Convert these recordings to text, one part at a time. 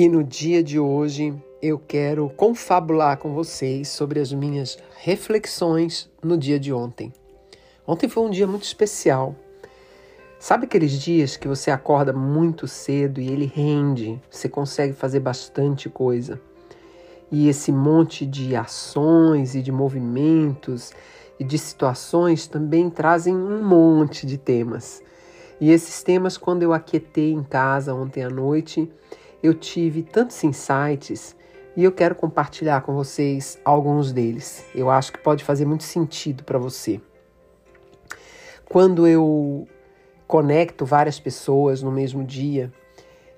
E no dia de hoje eu quero confabular com vocês sobre as minhas reflexões no dia de ontem. Ontem foi um dia muito especial. Sabe aqueles dias que você acorda muito cedo e ele rende, você consegue fazer bastante coisa? E esse monte de ações e de movimentos e de situações também trazem um monte de temas. E esses temas, quando eu aquietei em casa ontem à noite, eu tive tantos insights e eu quero compartilhar com vocês alguns deles. Eu acho que pode fazer muito sentido para você. Quando eu conecto várias pessoas no mesmo dia,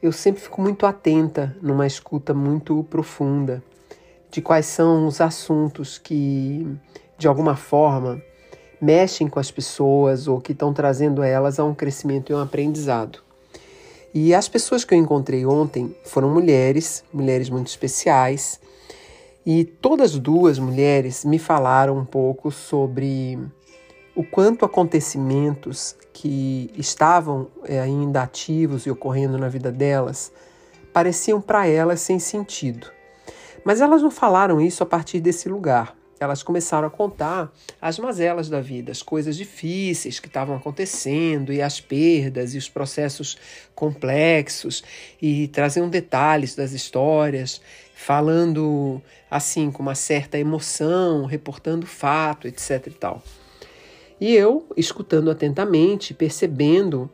eu sempre fico muito atenta numa escuta muito profunda de quais são os assuntos que, de alguma forma, mexem com as pessoas ou que estão trazendo elas a um crescimento e um aprendizado. E as pessoas que eu encontrei ontem foram mulheres, mulheres muito especiais, e todas duas mulheres me falaram um pouco sobre o quanto acontecimentos que estavam é, ainda ativos e ocorrendo na vida delas pareciam para elas sem sentido. Mas elas não falaram isso a partir desse lugar elas começaram a contar as mazelas da vida, as coisas difíceis que estavam acontecendo e as perdas e os processos complexos e traziam detalhes das histórias, falando assim com uma certa emoção, reportando fato, etc e tal. E eu, escutando atentamente, percebendo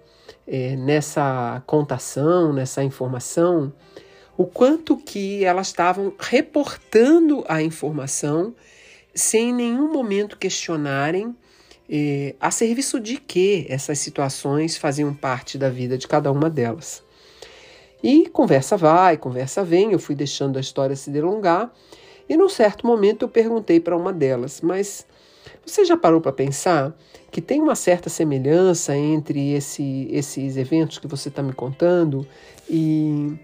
é, nessa contação, nessa informação, o quanto que elas estavam reportando a informação sem em nenhum momento questionarem eh, a serviço de que essas situações faziam parte da vida de cada uma delas. E conversa vai, conversa vem, eu fui deixando a história se delongar, e num certo momento eu perguntei para uma delas, mas você já parou para pensar que tem uma certa semelhança entre esse, esses eventos que você está me contando e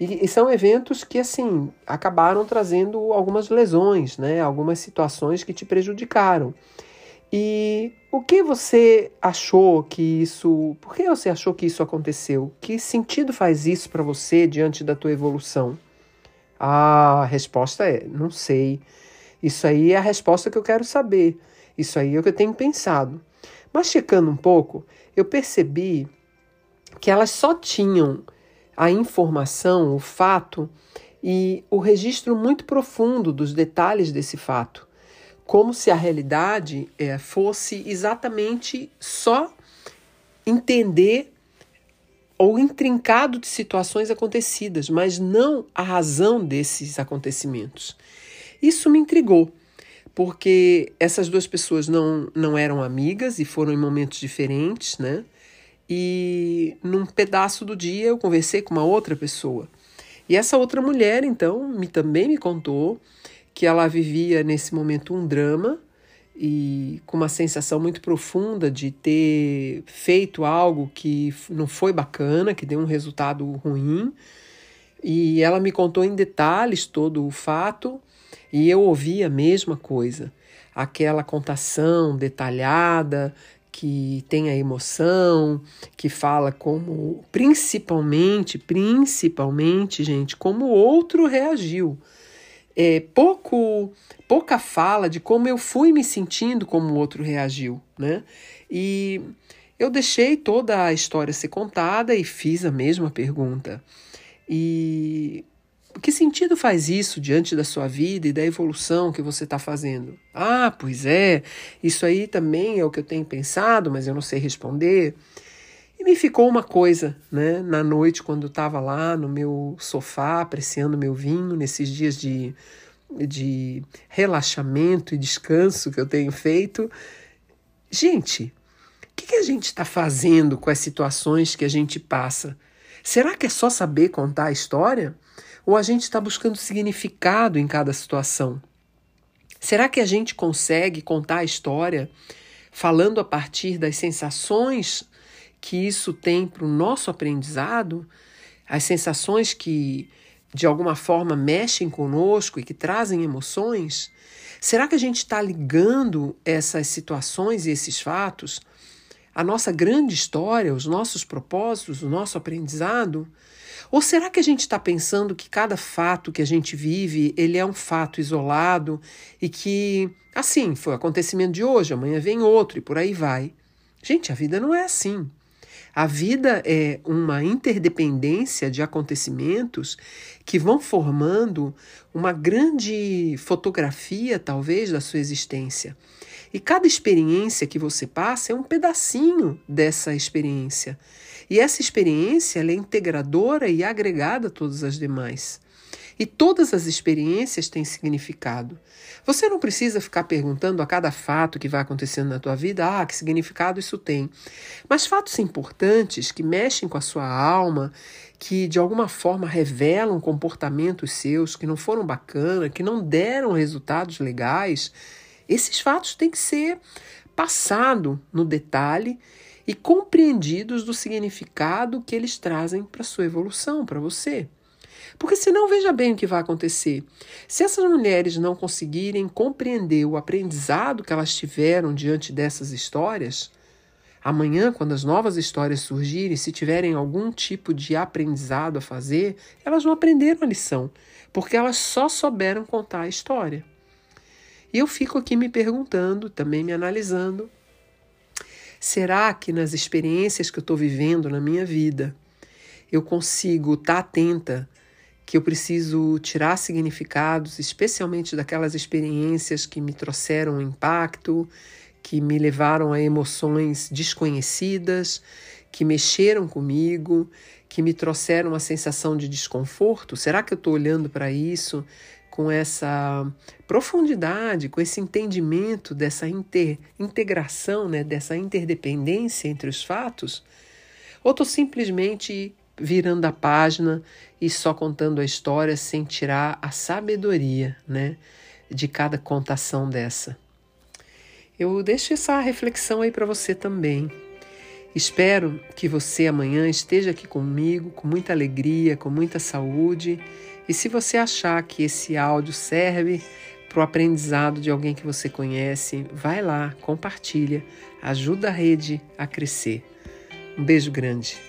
e, e, são eventos que, assim, acabaram trazendo algumas lesões, né? Algumas situações que te prejudicaram. E o que você achou que isso. Por que você achou que isso aconteceu? Que sentido faz isso para você diante da tua evolução? A resposta é: não sei. Isso aí é a resposta que eu quero saber. Isso aí é o que eu tenho pensado. Mas checando um pouco, eu percebi que elas só tinham a informação, o fato e o registro muito profundo dos detalhes desse fato, como se a realidade é, fosse exatamente só entender ou intrincado de situações acontecidas, mas não a razão desses acontecimentos. Isso me intrigou, porque essas duas pessoas não, não eram amigas e foram em momentos diferentes, né? E num pedaço do dia eu conversei com uma outra pessoa. E essa outra mulher, então, me, também me contou que ela vivia nesse momento um drama e com uma sensação muito profunda de ter feito algo que não foi bacana, que deu um resultado ruim. E ela me contou em detalhes todo o fato e eu ouvi a mesma coisa. Aquela contação detalhada que tem a emoção, que fala como principalmente, principalmente, gente, como o outro reagiu. É, pouco, pouca fala de como eu fui me sentindo como o outro reagiu, né? E eu deixei toda a história ser contada e fiz a mesma pergunta. E que sentido faz isso diante da sua vida e da evolução que você está fazendo? Ah, pois é, isso aí também é o que eu tenho pensado, mas eu não sei responder. E me ficou uma coisa, né, na noite, quando eu estava lá no meu sofá, apreciando meu vinho, nesses dias de, de relaxamento e descanso que eu tenho feito. Gente, o que, que a gente está fazendo com as situações que a gente passa? Será que é só saber contar a história? Ou a gente está buscando significado em cada situação? Será que a gente consegue contar a história falando a partir das sensações que isso tem para o nosso aprendizado? As sensações que de alguma forma mexem conosco e que trazem emoções? Será que a gente está ligando essas situações e esses fatos à nossa grande história, os nossos propósitos, o nosso aprendizado? Ou será que a gente está pensando que cada fato que a gente vive ele é um fato isolado e que, assim, foi o acontecimento de hoje, amanhã vem outro e por aí vai? Gente, a vida não é assim. A vida é uma interdependência de acontecimentos que vão formando uma grande fotografia, talvez, da sua existência. E cada experiência que você passa é um pedacinho dessa experiência. E essa experiência é integradora e agregada a todas as demais. E todas as experiências têm significado. Você não precisa ficar perguntando a cada fato que vai acontecendo na tua vida, ah, que significado isso tem. Mas fatos importantes que mexem com a sua alma, que de alguma forma revelam comportamentos seus que não foram bacana, que não deram resultados legais, esses fatos têm que ser passado no detalhe e compreendidos do significado que eles trazem para sua evolução, para você. Porque senão veja bem o que vai acontecer. Se essas mulheres não conseguirem compreender o aprendizado que elas tiveram diante dessas histórias, amanhã, quando as novas histórias surgirem, se tiverem algum tipo de aprendizado a fazer, elas não aprenderam a lição, porque elas só souberam contar a história. E eu fico aqui me perguntando, também me analisando, será que nas experiências que eu estou vivendo na minha vida, eu consigo estar tá atenta que eu preciso tirar significados, especialmente daquelas experiências que me trouxeram impacto, que me levaram a emoções desconhecidas, que mexeram comigo, que me trouxeram uma sensação de desconforto? Será que eu estou olhando para isso com essa profundidade, com esse entendimento dessa inter, integração, né, dessa interdependência entre os fatos? Ou estou simplesmente virando a página e só contando a história sem tirar a sabedoria, né, de cada contação dessa. Eu deixo essa reflexão aí para você também. Espero que você amanhã esteja aqui comigo com muita alegria, com muita saúde. E se você achar que esse áudio serve para o aprendizado de alguém que você conhece, vai lá, compartilha, ajuda a rede a crescer. Um beijo grande.